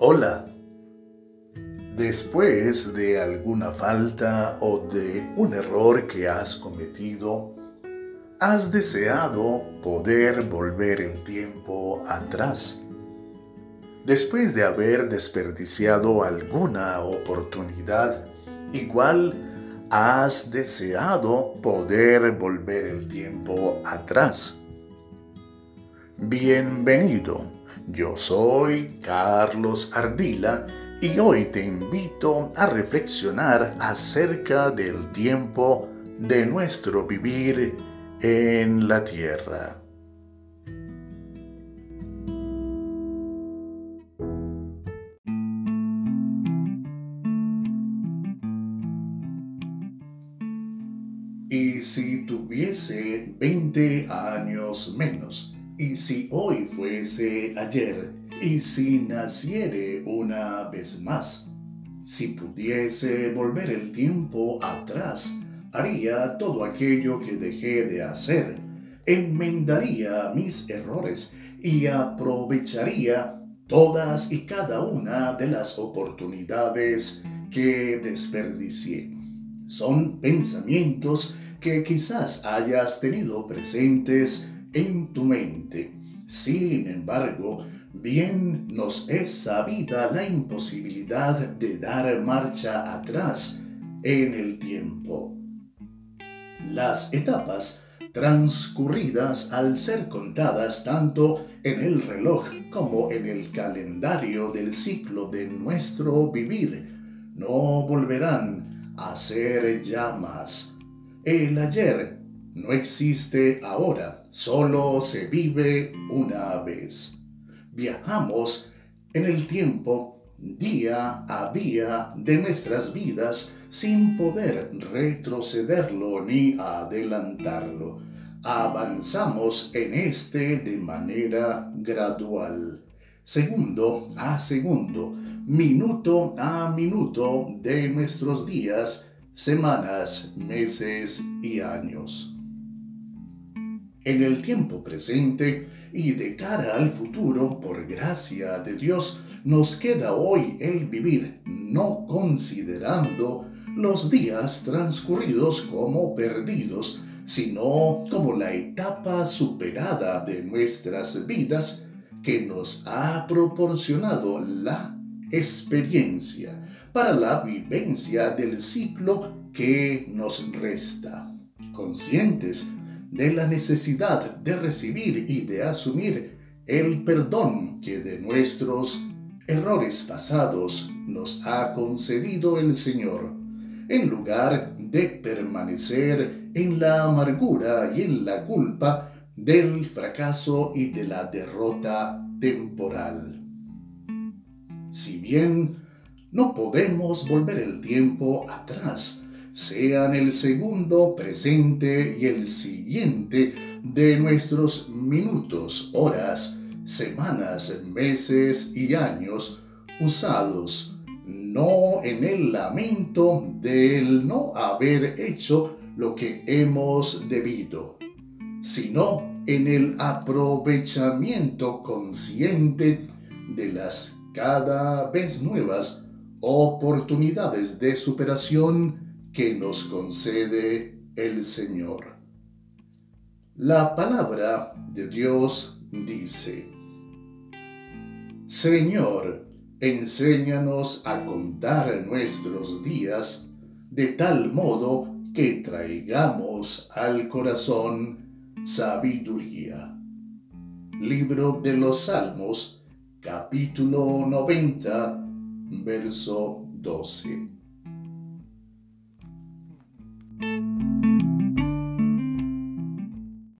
Hola. Después de alguna falta o de un error que has cometido, has deseado poder volver el tiempo atrás. Después de haber desperdiciado alguna oportunidad, igual has deseado poder volver el tiempo atrás. Bienvenido yo soy Carlos Ardila y hoy te invito a reflexionar acerca del tiempo de nuestro vivir en la tierra. Y si tuviese 20 años menos, y si hoy fuese ayer, y si naciere una vez más, si pudiese volver el tiempo atrás, haría todo aquello que dejé de hacer, enmendaría mis errores y aprovecharía todas y cada una de las oportunidades que desperdicié. Son pensamientos que quizás hayas tenido presentes en tu mente. Sin embargo, bien nos es sabida la imposibilidad de dar marcha atrás en el tiempo. Las etapas transcurridas al ser contadas tanto en el reloj como en el calendario del ciclo de nuestro vivir no volverán a ser ya más. El ayer no existe ahora, solo se vive una vez. Viajamos en el tiempo día a día de nuestras vidas sin poder retrocederlo ni adelantarlo. Avanzamos en este de manera gradual, segundo a segundo, minuto a minuto de nuestros días, semanas, meses y años en el tiempo presente y de cara al futuro, por gracia de Dios, nos queda hoy el vivir, no considerando los días transcurridos como perdidos, sino como la etapa superada de nuestras vidas que nos ha proporcionado la experiencia para la vivencia del ciclo que nos resta. Conscientes de la necesidad de recibir y de asumir el perdón que de nuestros errores pasados nos ha concedido el Señor, en lugar de permanecer en la amargura y en la culpa del fracaso y de la derrota temporal. Si bien no podemos volver el tiempo atrás, sean el segundo, presente y el siguiente de nuestros minutos, horas, semanas, meses y años usados no en el lamento del no haber hecho lo que hemos debido, sino en el aprovechamiento consciente de las cada vez nuevas oportunidades de superación que nos concede el Señor. La palabra de Dios dice, Señor, enséñanos a contar nuestros días de tal modo que traigamos al corazón sabiduría. Libro de los Salmos, capítulo 90, verso 12.